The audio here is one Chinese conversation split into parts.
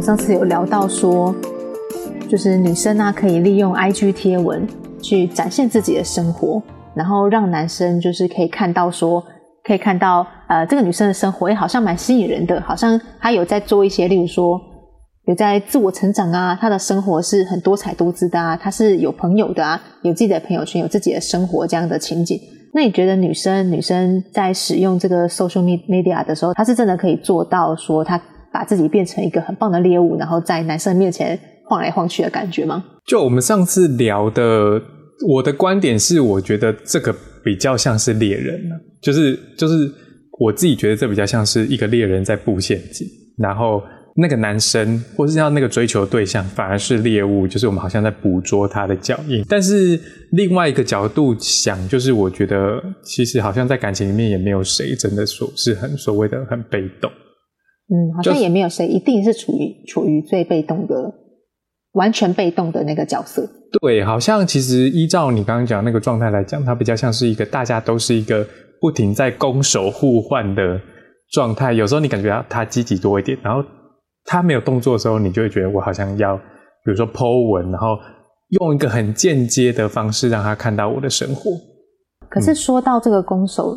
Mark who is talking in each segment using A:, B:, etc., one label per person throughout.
A: 上次有聊到说，就是女生啊可以利用 IG 贴文去展现自己的生活，然后让男生就是可以看到说，可以看到呃这个女生的生活也好像蛮吸引人的，好像她有在做一些，例如说有在自我成长啊，她的生活是很多彩多姿的啊，她是有朋友的啊，有自己的朋友圈，有自己的生活这样的情景。那你觉得女生女生在使用这个 social media 的时候，她是真的可以做到说她把自己变成一个很棒的猎物，然后在男生面前晃来晃去的感觉吗？
B: 就我们上次聊的，我的观点是，我觉得这个比较像是猎人就是就是我自己觉得这比较像是一个猎人在布陷阱，然后。那个男生，或是像那个追求对象，反而是猎物，就是我们好像在捕捉他的脚印。但是另外一个角度想，就是我觉得其实好像在感情里面也没有谁真的说是很所谓的很被动。
A: 嗯，好像也没有谁一定是处于处于最被动的、完全被动的那个角色。
B: 对，好像其实依照你刚刚讲那个状态来讲，它比较像是一个大家都是一个不停在攻守互换的状态。有时候你感觉到他积极多一点，然后。他没有动作的时候，你就会觉得我好像要，比如说剖文，然后用一个很间接的方式让他看到我的生活。
A: 可是说到这个攻守，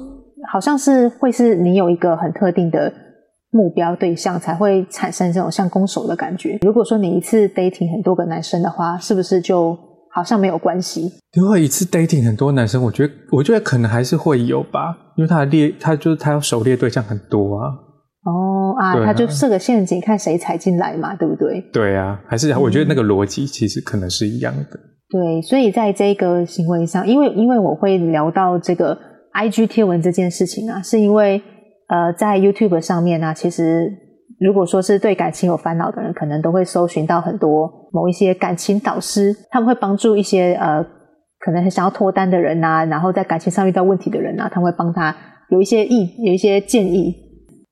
A: 好像是会是你有一个很特定的目标对象才会产生这种像攻守的感觉。如果说你一次 dating 很多个男生的话，是不是就好像没有关系？
B: 如果一次 dating 很多男生，我觉得我觉得可能还是会有吧，因为他的猎他就是他要狩猎对象很多啊。
A: 哦啊，他就设个陷阱，看谁踩进来嘛，对不对？
B: 对啊，还是我觉得那个逻辑其实可能是一样的。
A: 对，所以在这个行为上，因为因为我会聊到这个 I G 贴文这件事情啊，是因为呃，在 YouTube 上面呢，其实如果说是对感情有烦恼的人，可能都会搜寻到很多某一些感情导师，他们会帮助一些呃可能很想要脱单的人呐，然后在感情上遇到问题的人呐，他会帮他有一些意，有一些建议。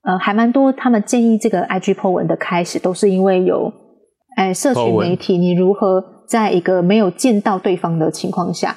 A: 呃，还蛮多。他们建议这个 IG po 文的开始，都是因为有，哎，社群媒体，你如何在一个没有见到对方的情况下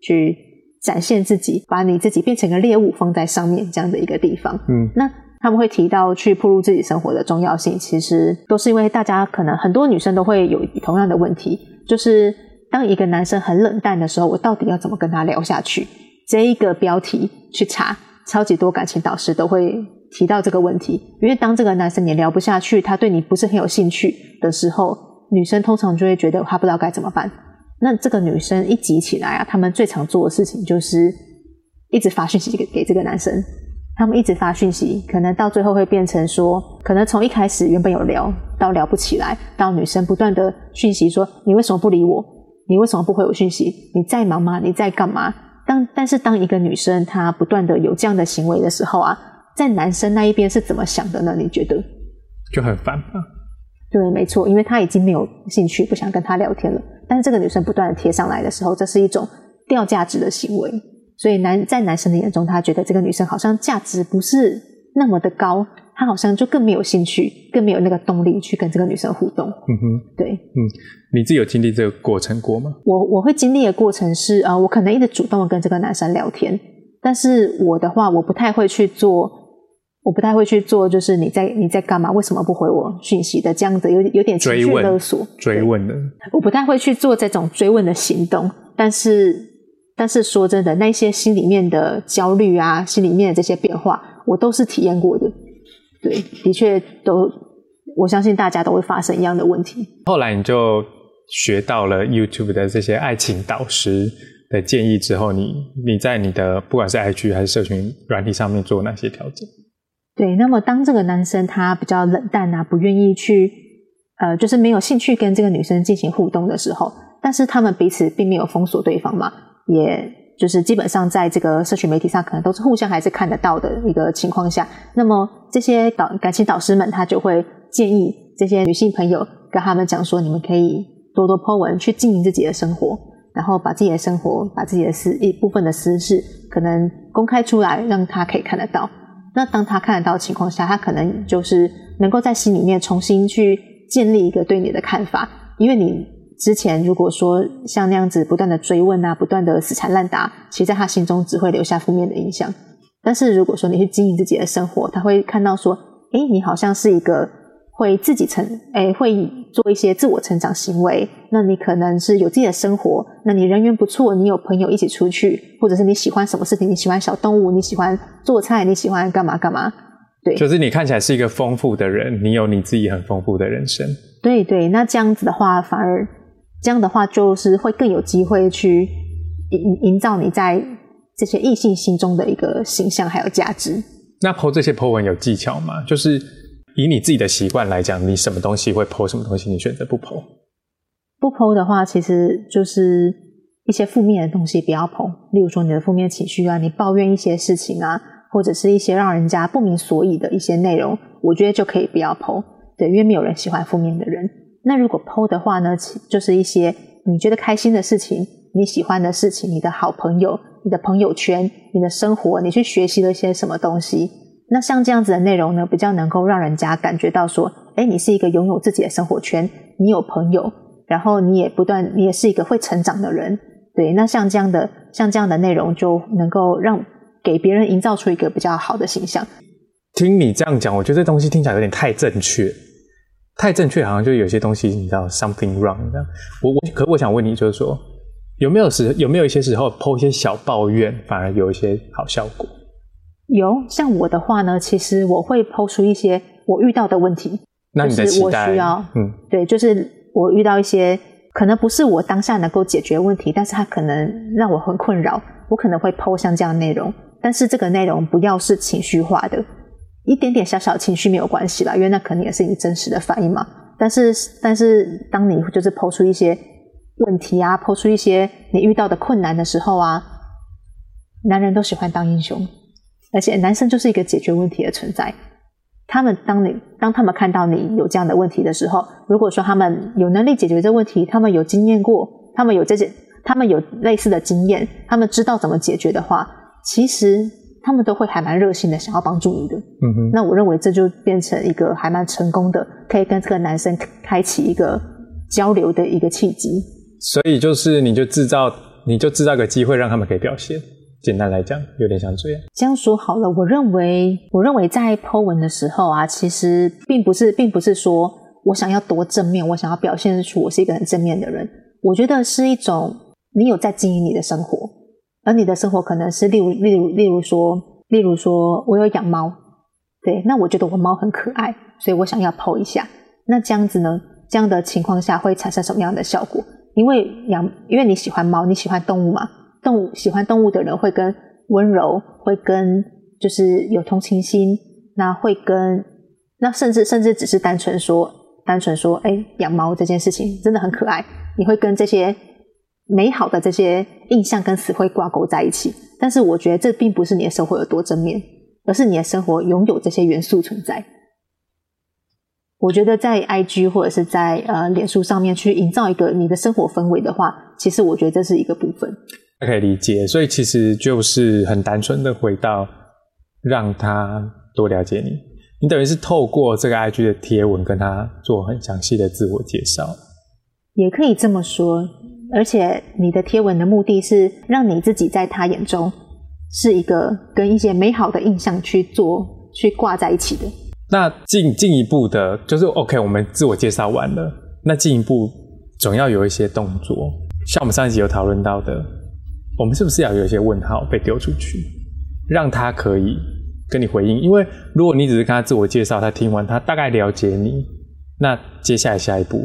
A: 去展现自己，把你自己变成一个猎物放在上面这样的一个地方。嗯，那他们会提到去铺路自己生活的重要性，其实都是因为大家可能很多女生都会有同样的问题，就是当一个男生很冷淡的时候，我到底要怎么跟他聊下去？这一个标题去查，超级多感情导师都会。提到这个问题，因为当这个男生你聊不下去，他对你不是很有兴趣的时候，女生通常就会觉得他不知道该怎么办。那这个女生一急起来啊，他们最常做的事情就是一直发讯息给给这个男生。他们一直发讯息，可能到最后会变成说，可能从一开始原本有聊到聊不起来，到女生不断的讯息说你为什么不理我？你为什么不回我讯息？你在忙吗？你在干嘛？当但是当一个女生她不断的有这样的行为的时候啊。在男生那一边是怎么想的呢？你觉得
B: 就很烦吧？
A: 对，没错，因为他已经没有兴趣，不想跟他聊天了。但是这个女生不断的贴上来的时候，这是一种掉价值的行为。所以男在男生的眼中，他觉得这个女生好像价值不是那么的高，他好像就更没有兴趣，更没有那个动力去跟这个女生互动。嗯哼，对，嗯，
B: 你自己有经历这个过程过吗？
A: 我我会经历的过程是，呃，我可能一直主动的跟这个男生聊天，但是我的话，我不太会去做。我不太会去做，就是你在你在干嘛？为什么不回我讯息的这样子，有有点情绪勒索、
B: 追问的。
A: 我不太会去做这种追问的行动，但是但是说真的，那些心里面的焦虑啊，心里面的这些变化，我都是体验过的。对，的确都，我相信大家都会发生一样的问题。
B: 后来你就学到了 YouTube 的这些爱情导师的建议之后，你你在你的不管是 IG 还是社群软体上面做哪些调整？
A: 对，那么当这个男生他比较冷淡啊，不愿意去，呃，就是没有兴趣跟这个女生进行互动的时候，但是他们彼此并没有封锁对方嘛，也就是基本上在这个社群媒体上可能都是互相还是看得到的一个情况下，那么这些导感情导师们他就会建议这些女性朋友跟他们讲说，你们可以多多 po 文去经营自己的生活，然后把自己的生活、把自己的私一部分的私事可能公开出来，让他可以看得到。那当他看得到的情况下，他可能就是能够在心里面重新去建立一个对你的看法，因为你之前如果说像那样子不断的追问啊，不断的死缠烂打，其实在他心中只会留下负面的印象。但是如果说你去经营自己的生活，他会看到说，哎，你好像是一个会自己成，哎，会做一些自我成长行为。那你可能是有自己的生活，那你人缘不错，你有朋友一起出去，或者是你喜欢什么事情，你喜欢小动物，你喜欢做菜，你喜欢干嘛干嘛。对，
B: 就是你看起来是一个丰富的人，你有你自己很丰富的人生。
A: 对对，那这样子的话，反而这样的话，就是会更有机会去营营造你在这些异性心中的一个形象还有价值。
B: 那剖这些剖文有技巧吗？就是。以你自己的习惯来讲，你什么东西会剖，什么东西你选择不剖？
A: 不剖的话，其实就是一些负面的东西不要剖。例如说你的负面情绪啊，你抱怨一些事情啊，或者是一些让人家不明所以的一些内容，我觉得就可以不要剖。对，因为没有人喜欢负面的人。那如果剖的话呢，就是一些你觉得开心的事情，你喜欢的事情，你的好朋友，你的朋友圈，你的生活，你去学习了一些什么东西。那像这样子的内容呢，比较能够让人家感觉到说，哎，你是一个拥有自己的生活圈，你有朋友，然后你也不断，你也是一个会成长的人，对。那像这样的，像这样的内容，就能够让给别人营造出一个比较好的形象。
B: 听你这样讲，我觉得这东西听起来有点太正确，太正确，好像就有些东西你知道 something wrong 这样。我我可我想问你，就是说有没有时有没有一些时候抛一些小抱怨，反而有一些好效果？
A: 有像我的话呢，其实我会抛出一些我遇到的问题，
B: 那你的
A: 期待，嗯，对，就是我遇到一些可能不是我当下能够解决问题，但是它可能让我很困扰，我可能会抛像这样的内容，但是这个内容不要是情绪化的，一点点小小情绪没有关系啦，因为那可能也是你真实的反应嘛。但是，但是当你就是抛出一些问题啊，抛出一些你遇到的困难的时候啊，男人都喜欢当英雄。而且男生就是一个解决问题的存在。他们当你当他们看到你有这样的问题的时候，如果说他们有能力解决这问题，他们有经验过，他们有这些，他们有类似的经验，他们知道怎么解决的话，其实他们都会还蛮热心的，想要帮助你的。嗯哼。那我认为这就变成一个还蛮成功的，可以跟这个男生开启一个交流的一个契机。
B: 所以就是你就制造，你就制造个机会，让他们可以表现。简单来讲，有点像这样。
A: 这样说好了，我认为，我认为在 Po 文的时候啊，其实并不是，并不是说我想要多正面，我想要表现出我是一个很正面的人。我觉得是一种你有在经营你的生活，而你的生活可能是例如，例如，例如说，例如说我有养猫，对，那我觉得我猫很可爱，所以我想要 Po 一下。那这样子呢，这样的情况下会产生什么样的效果？因为养，因为你喜欢猫，你喜欢动物嘛。动物喜欢动物的人会跟温柔，会跟就是有同情心，那会跟那甚至甚至只是单纯说单纯说，哎，养猫这件事情真的很可爱，你会跟这些美好的这些印象跟词汇挂钩在一起。但是我觉得这并不是你的生活有多正面，而是你的生活拥有这些元素存在。我觉得在 IG 或者是在呃脸书上面去营造一个你的生活氛围的话，其实我觉得这是一个部分。
B: 可以理解，所以其实就是很单纯的回到让他多了解你，你等于是透过这个 IG 的贴文跟他做很详细的自我介绍，
A: 也可以这么说。而且你的贴文的目的是让你自己在他眼中是一个跟一些美好的印象去做去挂在一起的。
B: 那进进一步的，就是 OK，我们自我介绍完了，那进一步总要有一些动作，像我们上一集有讨论到的。我们是不是要有一些问号被丢出去，让他可以跟你回应？因为如果你只是跟他自我介绍，他听完他大概了解你，那接下来下一步，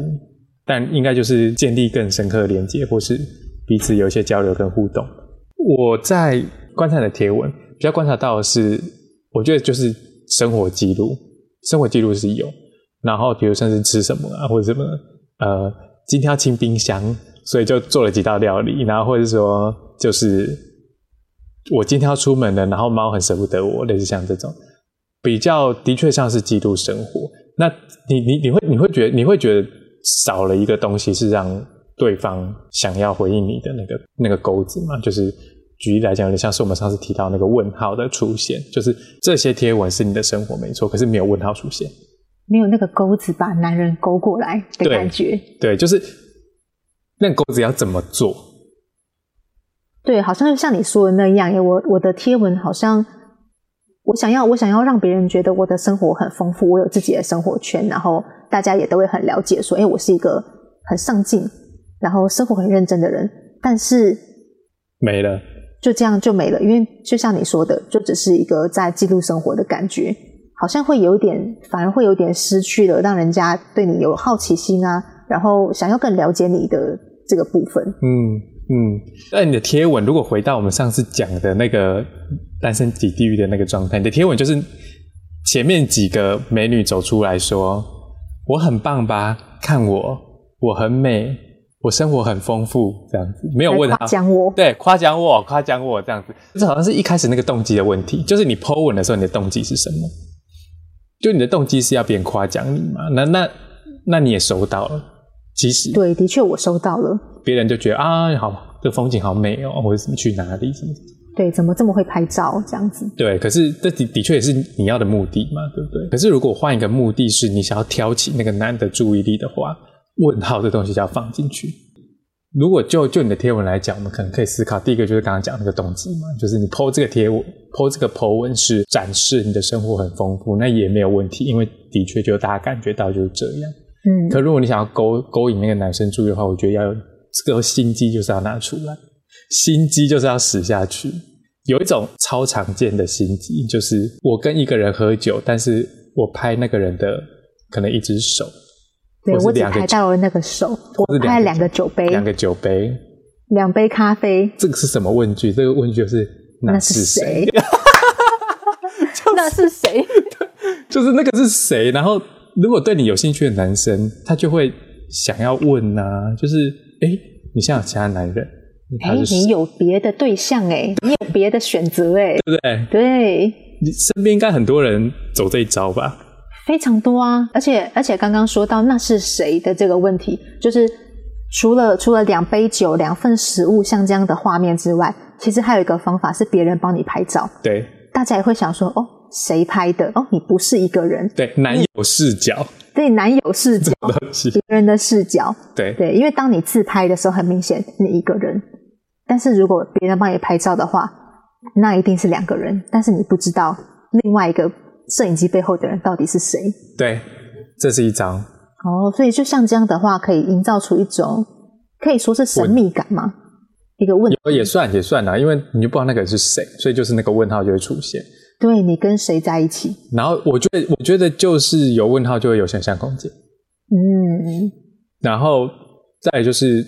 B: 但应该就是建立更深刻的连接，或是彼此有一些交流跟互动。我在观察你的贴文，比较观察到的是，我觉得就是生活记录，生活记录是有，然后比如像是吃什么啊，或者什么，呃，今天要清冰箱，所以就做了几道料理，然后或者说。就是我今天要出门了，然后猫很舍不得我，类似像这种，比较的确像是记录生活。那你你你会你会觉得你会觉得少了一个东西，是让对方想要回应你的那个那个钩子吗？就是举例来讲，有点像是我们上次提到那个问号的出现，就是这些贴文是你的生活没错，可是没有问号出现，
A: 没有那个钩子把男人勾过来的感觉。
B: 对，就是那钩子要怎么做？
A: 对，好像就像你说的那样，我我的贴文好像，我想要我想要让别人觉得我的生活很丰富，我有自己的生活圈，然后大家也都会很了解，说，哎，我是一个很上进，然后生活很认真的人。但是
B: 没了，
A: 就这样就没了，因为就像你说的，就只是一个在记录生活的感觉，好像会有点，反而会有点失去了让人家对你有好奇心啊，然后想要更了解你的这个部分。
B: 嗯嗯。那你的贴文，如果回到我们上次讲的那个单身级地狱的那个状态，你的贴文就是前面几个美女走出来说：“我很棒吧？看我，我很美。”我生活很丰富，这样子没有问他
A: 夸奖我，
B: 对，夸奖我，夸奖我这样子，这好像是一开始那个动机的问题，就是你 Po 文的时候，你的动机是什么？就你的动机是要别人夸奖你嘛？那那那你也收到了，其实
A: 对，的确我收到了，
B: 别人就觉得啊，好，这风景好美哦，或者什么去哪里什么？
A: 对，怎么这么会拍照这样子？
B: 对，可是这的的确也是你要的目的嘛，对不对？可是如果换一个目的是你想要挑起那个男的注意力的话。问号这东西就要放进去。如果就就你的贴文来讲，我们可能可以思考，第一个就是刚刚讲那个动机嘛，就是你 PO 这个贴文，PO 这个 PO 文是展示你的生活很丰富，那也没有问题，因为的确就大家感觉到就是这样。嗯。可如果你想要勾勾引那个男生注意的话，我觉得要有这个心机，就是要拿出来，心机就是要使下去。有一种超常见的心机，就是我跟一个人喝酒，但是我拍那个人的可能一只手。
A: 对我只拍到了那个手，我拍了两个酒杯，
B: 两个酒杯，
A: 两杯咖啡。
B: 这个是什么问句？这个问句就是那是谁？
A: 那是谁？
B: 就是那个是谁？然后如果对你有兴趣的男生，他就会想要问啊，就是哎，你像有其他男人？
A: 哎，你有别的对象哎，你有别的选择哎，
B: 对不对？
A: 对，
B: 你身边应该很多人走这一招吧？
A: 非常多啊，而且而且刚刚说到那是谁的这个问题，就是除了除了两杯酒、两份食物像这样的画面之外，其实还有一个方法是别人帮你拍照。
B: 对，
A: 大家也会想说哦，谁拍的？哦，你不是一个人。
B: 对，男友视角。
A: 对，男友视角，别人的视角。
B: 对
A: 对，因为当你自拍的时候，很明显你一个人，但是如果别人帮你拍照的话，那一定是两个人，但是你不知道另外一个。摄影机背后的人到底是谁？
B: 对，这是一张
A: 哦，所以就像这样的话，可以营造出一种可以说是神秘感吗？一个问
B: 也算也算啊，因为你就不知道那个人是谁，所以就是那个问号就会出现。
A: 对你跟谁在一起？
B: 然后我觉得，我觉得就是有问号就会有想象空间。嗯，然后再就是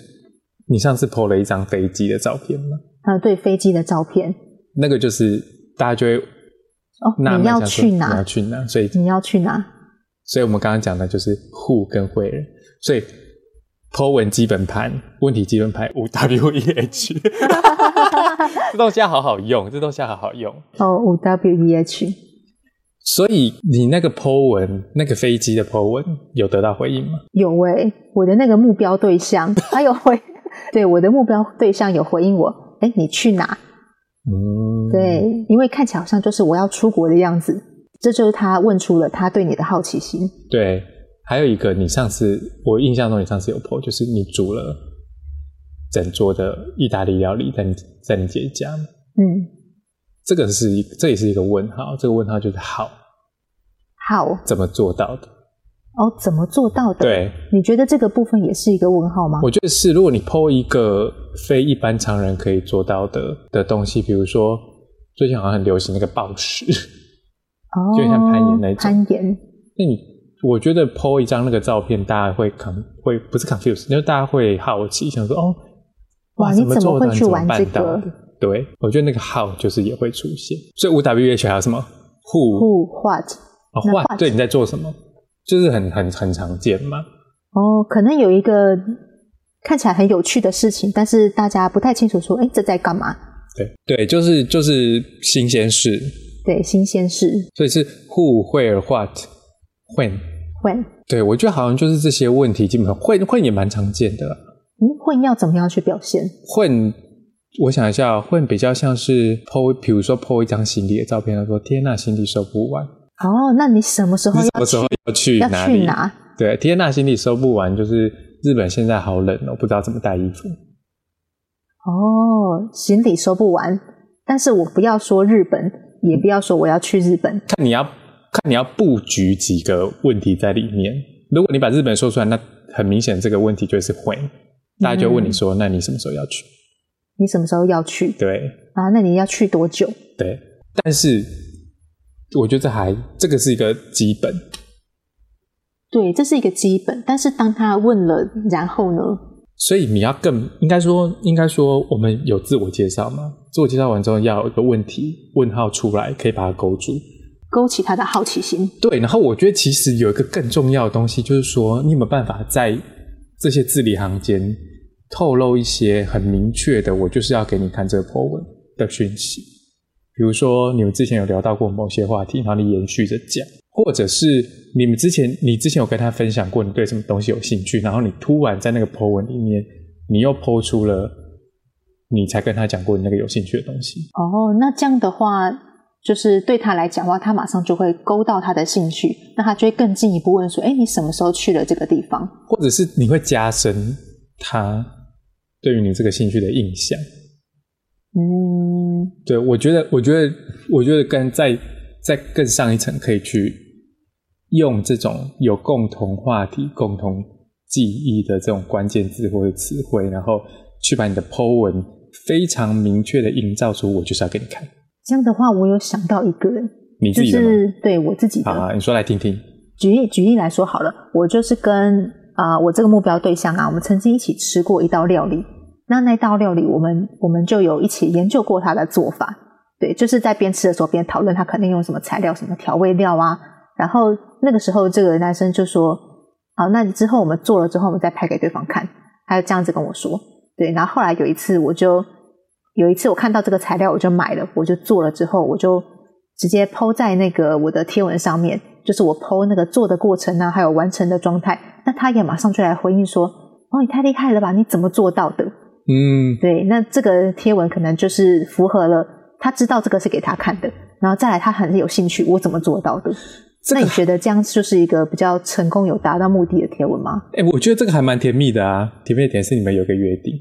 B: 你上次 PO 了一张飞机的照片吗？
A: 啊，对，飞机的照片，
B: 那个就是大家就会。
A: 哦，你要去哪？
B: 你要去哪？所以
A: 你要去哪？
B: 所以我们刚刚讲的就是 who 跟 where，所以 po 文基本盘，问题基本盘五 w e h，这东西要好好用，这东西要好好用。
A: 哦，五 w e h，
B: 所以你那个 po 文，那个飞机的 po 文有得到回应吗？
A: 有诶，我的那个目标对象他有回，对我的目标对象有回应我，哎，你去哪？嗯，对，因为看起来好像就是我要出国的样子，这就是他问出了他对你的好奇心。
B: 对，还有一个，你上次我印象中你上次有 po，就是你煮了整桌的意大利料理在你在你姐家。嗯，这个是一这也是一个问号，这个问号就是好，
A: 好
B: 怎么做到的？
A: 哦，怎么做到的？
B: 对，
A: 你觉得这个部分也是一个问号吗？
B: 我觉得是，如果你剖一个非一般常人可以做到的的东西，比如说最近好像很流行那个暴食，
A: 哦，
B: 就像攀岩那种
A: 攀岩。
B: 那你我觉得剖一张那个照片，大家会 con 会不是 confuse，因为大家会好奇，想说哦，
A: 哇，你怎么会去玩这个？
B: 对，我觉得那个 how 就是也会出现。所以五 W H 还有什么 who
A: who what
B: 啊 what 对你在做什么？就是很很很常见嘛。
A: 哦，可能有一个看起来很有趣的事情，但是大家不太清楚说，哎，这在干嘛？
B: 对对，就是就是新鲜事。
A: 对，新鲜事。
B: 所以是 who where what when
A: when。
B: 对，我觉得好像就是这些问题，基本上会会也蛮常见的。
A: 嗯，混要怎么样去表现？
B: 混，我想一下，混比较像是 po，比如说 po 一张行李的照片，他说：“天呐，行李收不完。”
A: 哦，那你什么时候？
B: 什么时候要去哪里？对，天呐，行李收不完，就是日本现在好冷哦，不知道怎么带衣服。
A: 哦，行李收不完，但是我不要说日本，也不要说我要去日本，
B: 看你要看你要布局几个问题在里面。如果你把日本说出来，那很明显这个问题就是会，大家就问你说，那你什么时候要去？
A: 你什么时候要去？
B: 对
A: 啊，那你要去多久？
B: 对，但是我觉得这还这个是一个基本，
A: 对，这是一个基本。但是当他问了，然后呢？
B: 所以你要更应该说，应该说我们有自我介绍嘛？自我介绍完之后，要有一个问题问号出来，可以把它勾住，
A: 勾起他的好奇心。
B: 对，然后我觉得其实有一个更重要的东西，就是说你有没有办法在这些字里行间透露一些很明确的，我就是要给你看这个 po 文的讯息。比如说你们之前有聊到过某些话题，然后你延续着讲，或者是你们之前你之前有跟他分享过你对什么东西有兴趣，然后你突然在那个 po 文里面，你又 po 出了你才跟他讲过你那个有兴趣的东西。
A: 哦，那这样的话，就是对他来讲的话，他马上就会勾到他的兴趣，那他就会更进一步问说：“哎，你什么时候去了这个地方？”
B: 或者是你会加深他对于你这个兴趣的印象。
A: 嗯，
B: 对，我觉得，我觉得，我觉得跟在在更上一层，可以去用这种有共同话题、共同记忆的这种关键字或者词汇，然后去把你的 Po 文非常明确的营造出，我就是要给你看。
A: 这样的话，我有想到一个人，
B: 你自己？
A: 就是对我自己的。
B: 啊，你说来听听。
A: 举例举例来说好了，我就是跟啊、我这个目标对象啊，我们曾经一起吃过一道料理。那那道料理，我们我们就有一起研究过它的做法。对，就是在边吃的时候边讨论，他肯定用什么材料、什么调味料啊。然后那个时候，这个男生就说：“好，那之后我们做了之后，我们再拍给对方看。”他就这样子跟我说。对，然后后来有一次，我就有一次我看到这个材料，我就买了，我就做了之后，我就直接抛在那个我的贴文上面，就是我抛那个做的过程啊，还有完成的状态。那他也马上就来回应说：“哦，你太厉害了吧？你怎么做到的？”
B: 嗯，
A: 对，那这个贴文可能就是符合了，他知道这个是给他看的，然后再来他很有兴趣，我怎么做到的？
B: 这个
A: 那你觉得这样就是一个比较成功、有达到目的的贴文吗？
B: 哎、我觉得这个还蛮甜蜜的啊。甜蜜的点是你们有个约定，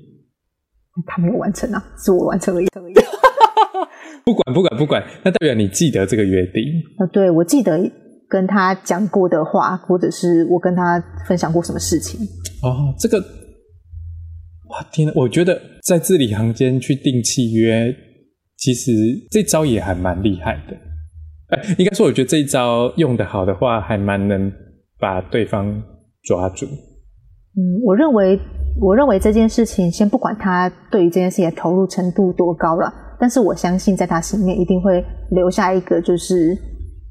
A: 他没有完成啊，是我完成而已。
B: 不管不管不管，那代表你记得这个约定。
A: 啊，对，我记得跟他讲过的话，或者是我跟他分享过什么事情。
B: 哦，这个，哇天哪，我觉得在字里行间去定契约，其实这招也还蛮厉害的。哎，应该说，我觉得这一招用得好的话，还蛮能把对方抓住。
A: 嗯，我认为，我认为这件事情，先不管他对于这件事情的投入程度多高了，但是我相信在他心里面一定会留下一个，就是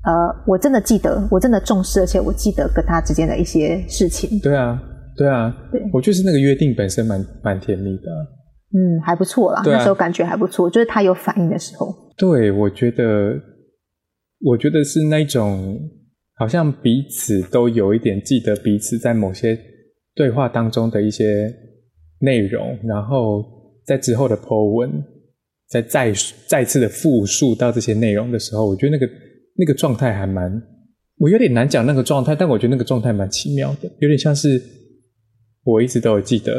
A: 呃，我真的记得，我真的重视，而且我记得跟他之间的一些事情。
B: 对啊，对啊，
A: 对
B: 我就是那个约定本身蛮蛮甜蜜的啊、
A: 嗯，还不错啦，
B: 啊
A: 那时候感觉还不错，就是他有反应的时候。
B: 对，我觉得，我觉得是那种好像彼此都有一点记得彼此在某些对话当中的一些内容，然后在之后的 po 文，再再再次的复述到这些内容的时候，我觉得那个那个状态还蛮，我有点难讲那个状态，但我觉得那个状态蛮奇妙的，有点像是我一直都有记得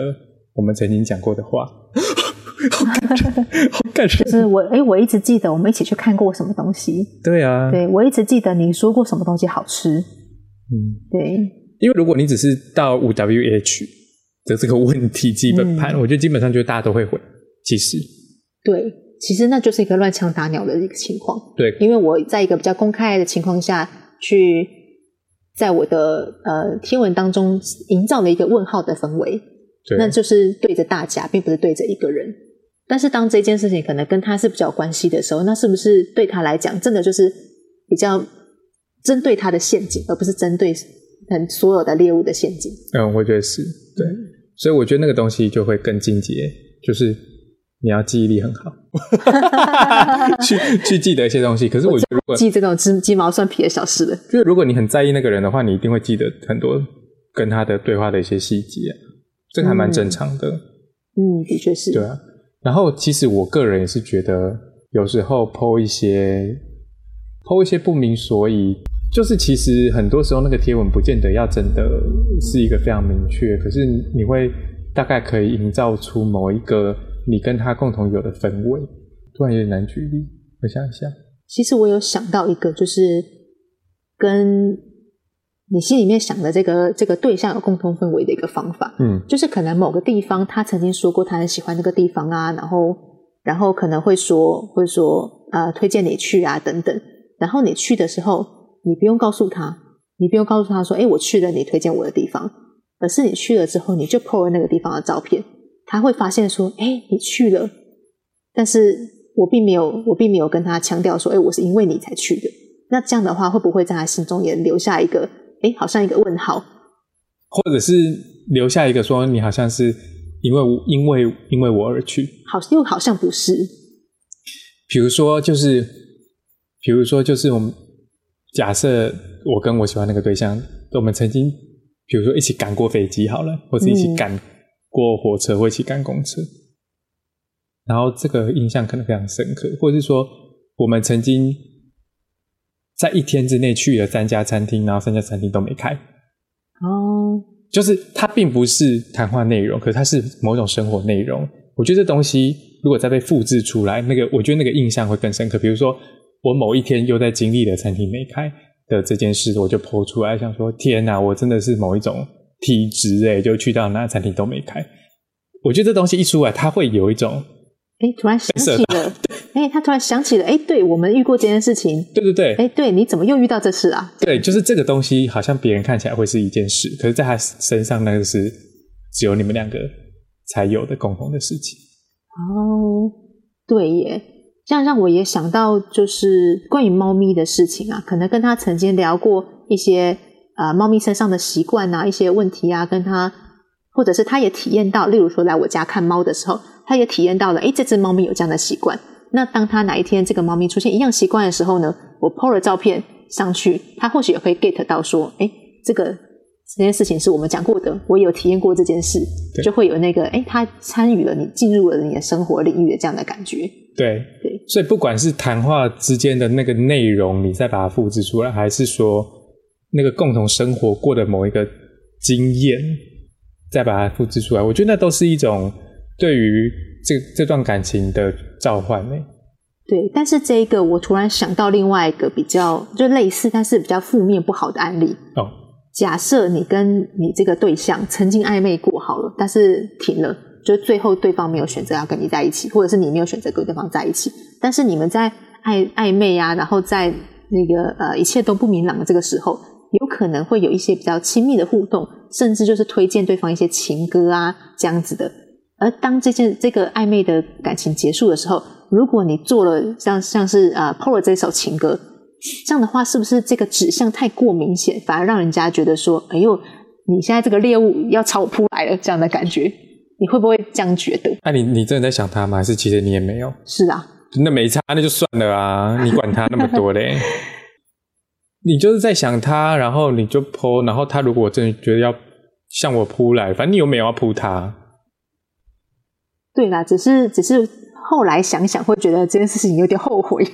B: 我们曾经讲过的话，好感觉，好感人。
A: 就是我，哎，我一直记得我们一起去看过什么东西，
B: 对啊，
A: 对我一直记得你说过什么东西好吃，
B: 嗯，
A: 对，
B: 因为如果你只是到五 WH 的这个问题基本盘，
A: 嗯
B: 我觉得基本上就大家都会回。其实，
A: 对，其实那就是一个乱枪打鸟的一个情况。
B: 对，
A: 因为我在一个比较公开的情况下去，在我的呃贴文当中营造了一个问号的氛围，
B: 对，
A: 那就是对着大家，并不是对着一个人。但是当这件事情可能跟他是比较有关系的时候，那是不是对他来讲，真的就是比较针对他的陷阱，而不是针对很所有的猎物的陷阱？
B: 嗯，我觉得是对，所以我觉得那个东西就会更进阶，就是你要记忆力很好，去去记得一些东西。可是我觉得，如果
A: 记这种鸡鸡毛蒜皮的小事的。
B: 就是如果你很在意那个人的话，你一定会记得很多跟他的对话的一些细节啊，这个还蛮正常的。
A: 嗯，的确是。
B: 对啊，然后其实我个人也是觉得，有时候剖一些剖一些不明所以，就是其实很多时候那个贴文不见得要真的是一个非常明确，可是你会大概可以营造出某一个你跟他共同有的氛围。突然有点难举例，我想一下，
A: 其实我有想到一个，就是跟你心里面想的这个这个对象有共同氛围的一个方法，
B: 嗯。
A: 就是可能某个地方他曾经说过他很喜欢那个地方啊，然后然后可能会说会说呃推荐你去啊等等，然后你去的时候，你不用告诉他，你不用告诉他说，哎，我去了你推荐我的地方，而是你去了之后，你就 po 了那个地方的照片，他会发现说，哎，你去了，但是我并没有我并没有跟他强调说，哎，我是因为你才去的，那这样的话会不会在他心中也留下一个，哎，好像一个问号？
B: 或者是留下一个说你好像是因为因为因为我而去，
A: 好又好像不是，
B: 比如说就是，比如说就是我们假设我跟我喜欢那个对象，我们曾经比如说一起赶过飞机好了，或者一起
A: 嗯
B: 赶过火车，或一起赶公车，然后这个印象可能非常深刻，或者是说我们曾经在一天之内去了三家餐厅，然后三家餐厅都没开，
A: 哦，
B: 就是它并不是谈话内容，可是它是某种生活内容。我觉得这东西如果再被复制出来，那个我觉得那个印象会更深刻。比如说，我某一天又在经历了餐厅没开的这件事，我就剖出来，想说天哪，我真的是某一种体质诶，就去到哪餐厅都没开。我觉得这东西一出来，它会有一种，
A: 哎，突然想起了，哎，他突然想起了，哎，对我们遇过这件事情，
B: 对对对，
A: 哎，对，你怎么又遇到这事啊？
B: 对，就是这个东西好像别人看起来会是一件事，可是在他身上那个是只有你们两个才有的共同的事情。
A: 哦，对耶，这样让我也想到，就是关于猫咪的事情啊，可能跟他曾经聊过一些呃猫咪身上的习惯啊，一些问题啊，跟他或者是他也体验到，例如说来我家看猫的时候，他也体验到了，诶，这只猫咪有这样的习惯。那当他哪一天这个猫咪出现一样习惯的时候呢，我 PO 了照片上去，他或许也会 get 到说，诶，这个这件事情是我们讲过的，我有体验过这件事，就会有那个，诶，他参与了你，进入了你的生活领域的这样的感觉。
B: 对
A: 对，
B: 所以不管是谈话之间的那个内容，你再把它复制出来，还是说那个共同生活过的某一个经验，再把它复制出来，我觉得那都是一种对于这这段感情的召唤欸呢。
A: 对，但是这一个我突然想到另外一个比较就类似，但是比较负面不好的案例。
B: 哦，
A: 假设你跟你这个对象曾经暧昧过好了，但是停了，就最后对方没有选择要跟你在一起，或者是你没有选择跟对方在一起，但是你们在暧暧昧啊，然后在那个呃一切都不明朗的这个时候，有可能会有一些比较亲密的互动，甚至就是推荐对方一些情歌啊这样子的。而当这件这个暧昧的感情结束的时候，如果你做了像像是呃 PO 了这首情歌，这样的话是不是这个指向太过明显，反而让人家觉得说，哎呦，你现在这个猎物要朝我扑来了这样的感觉？你会不会这样觉得？
B: 那、你你真的在想他吗？还是其实你也没有？
A: 是啊，
B: 那没差，那就算了啊，你管他那么多嘞。你就是在想他，然后你就泼，然后他如果真的觉得要向我扑来，反正你又没有要扑他，
A: 对啦，只是只是后来想想会觉得这件事情有点后悔。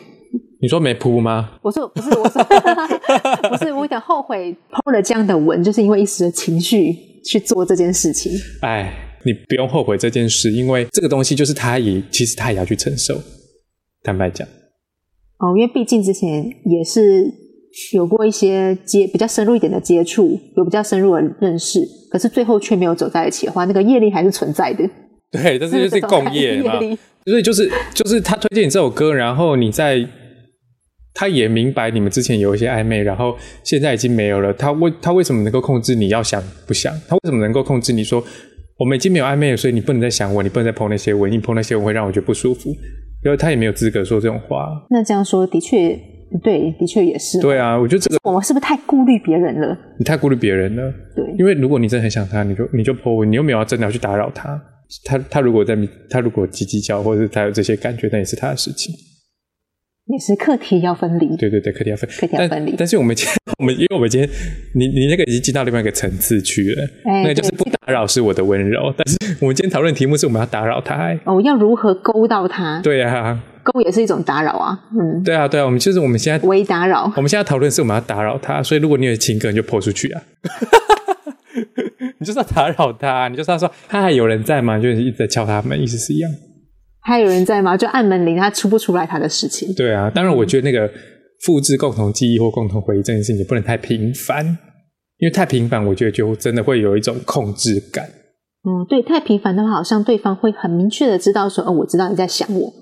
B: 你说没扑吗？
A: 我说不是，我说 不是，我有点后悔 PO 了这样的文，就是因为一时的情绪去做这件事情。
B: 哎，你不用后悔这件事，因为这个东西就是他也其实他也要去承受。坦白讲，
A: 哦，因为毕竟之前也是有过一些接比较深入一点的接触，有比较深入的认识，可是最后却没有走在一起的话，那个业力还是存在的。
B: 对，但是就是 共业嘛，所以就是就是他推荐你这首歌，然后你在，他也明白你们之前有一些暧昧，然后现在已经没有了。他为他为什么能够控制你要想不想？他为什么能够控制你说我们已经没有暧昧了，所以你不能再想我，你不能再碰那些我，你碰那些我会让我觉得不舒服。因为他也没有资格说这种话。
A: 那这样说的确对，的确也是。
B: 对啊，我觉得这个
A: 我们是不是太顾虑别人了？
B: 你太顾虑别人了。
A: 对，
B: 因为如果你真的很想他，你就你就 po 文，你又没有要真的要去打扰他。他他如果在他如果叽叽叫，或者是他有这些感觉，那也是他的事情。
A: 也是课题要分离。
B: 对对对，课题要分，
A: 课题要分离
B: 但。但是我们今天我们因为我们今天你你那个已经进到另外一个层次去了，
A: 哎
B: 那个就是不打扰是我的温柔。但是我们今天讨论题目是我们要打扰他、哎
A: 哦，要如何勾到他？
B: 对啊，
A: 勾也是一种打扰啊，嗯，
B: 对啊，对啊，我们就是我们现在
A: 微打扰。
B: 我们现在讨论是我们要打扰他，所以如果你有情歌，你就泼出去啊。你就是要打扰他，你就是要说嗨，有人在吗？就是一直在敲他门，意思是一样。
A: 还有人在吗？就按门铃，他出不出来他的事情。
B: 对啊，当然，我觉得那个复制共同记忆或共同回忆这件事情也不能太频繁，因为太频繁，我觉得就真的会有一种控制感。
A: 嗯，对，太频繁的话，好像对方会很明确的知道说，哦，我知道你在想我。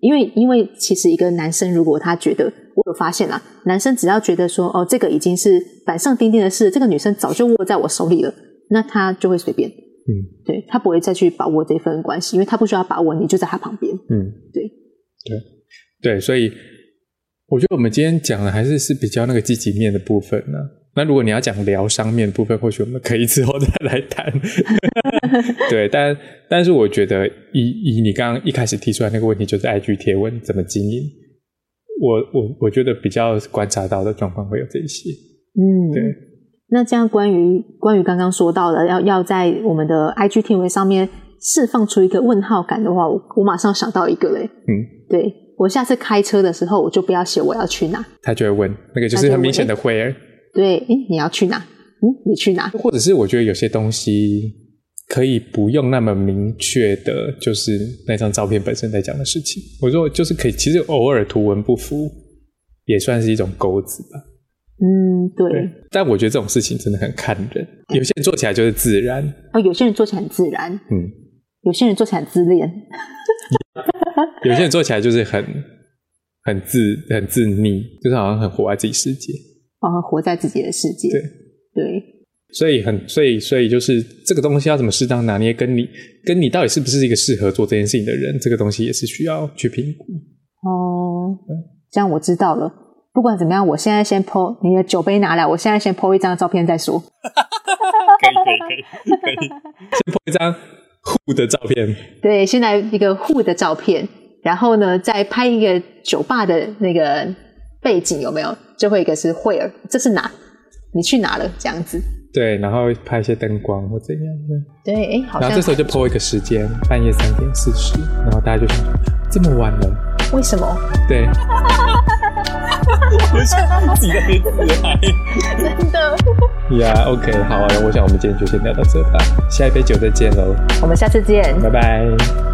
A: 因为，因为其实一个男生如果他觉得，我有发现啦，男生只要觉得说，哦，这个已经是板上钉钉的事，这个女生早就握在我手里了，那他就会随便。
B: 嗯，
A: 对他不会再去把握这份关系，因为他不需要把握，你就在他旁边。
B: 嗯，
A: 对，
B: 对，对，所以我觉得我们今天讲的还是是比较那个积极面的部分呢。那如果你要讲疗伤面部分，或许我们可以之后再来谈。对，但但是我觉得以以你刚刚一开始提出来那个问题，就是 IG 贴文怎么经营，我我我觉得比较观察到的状况会有这些。
A: 嗯，
B: 对。
A: 那这样关于关于刚刚说到的，要要在我们的 IG 贴文上面释放出一个问号感的话，我我马上想到一个嘞。
B: 嗯，
A: 对我下次开车的时候，我就不要写我要去哪，
B: 他就会问，那个就是很明显的会儿。
A: 对，诶，你要去哪？嗯，你去哪？
B: 或者是我觉得有些东西可以不用那么明确的，就是那张照片本身在讲的事情。我说就是可以，其实偶尔图文不符也算是一种钩子吧。
A: 嗯，对。
B: 但我觉得这种事情真的很看人，有些人做起来就是自然，
A: 哦，有些人做起来很自然，
B: 嗯，
A: 有些人做起来很自恋，
B: 有些人做起来就是很很自很自溺，就是好像很活在自己世界。
A: 啊，活在自己的世界。
B: 对
A: 对，
B: 所以很，所以所以就是这个东西要怎么适当拿捏，跟你跟你到底是不是一个适合做这件事情的人，这个东西也是需要去评估。
A: 哦，这样我知道了。不管怎么样，我现在先 po 你的酒杯拿来，我现在先 po 一张照片再说。
B: 可以可以可以可以，先 po 一张互的照片。
A: 对，先来一个互的照片，然后呢，再拍一个酒吧的那个背景，有没有？最后一个是惠儿，这是哪？你去哪了？这样子。
B: 对，然后拍一些灯光或怎样的。
A: 对，哎，好像。
B: 然后这时候就 po 一个时间，半夜三点四十，然后大家就想，这么晚了，
A: 为什么？
B: 对。不是自己在自嗨，
A: 真的。
B: 呀，OK，好啊，我想我们今天就先聊到这吧，下一杯酒再见喽。
A: 我们下次见，
B: 拜拜。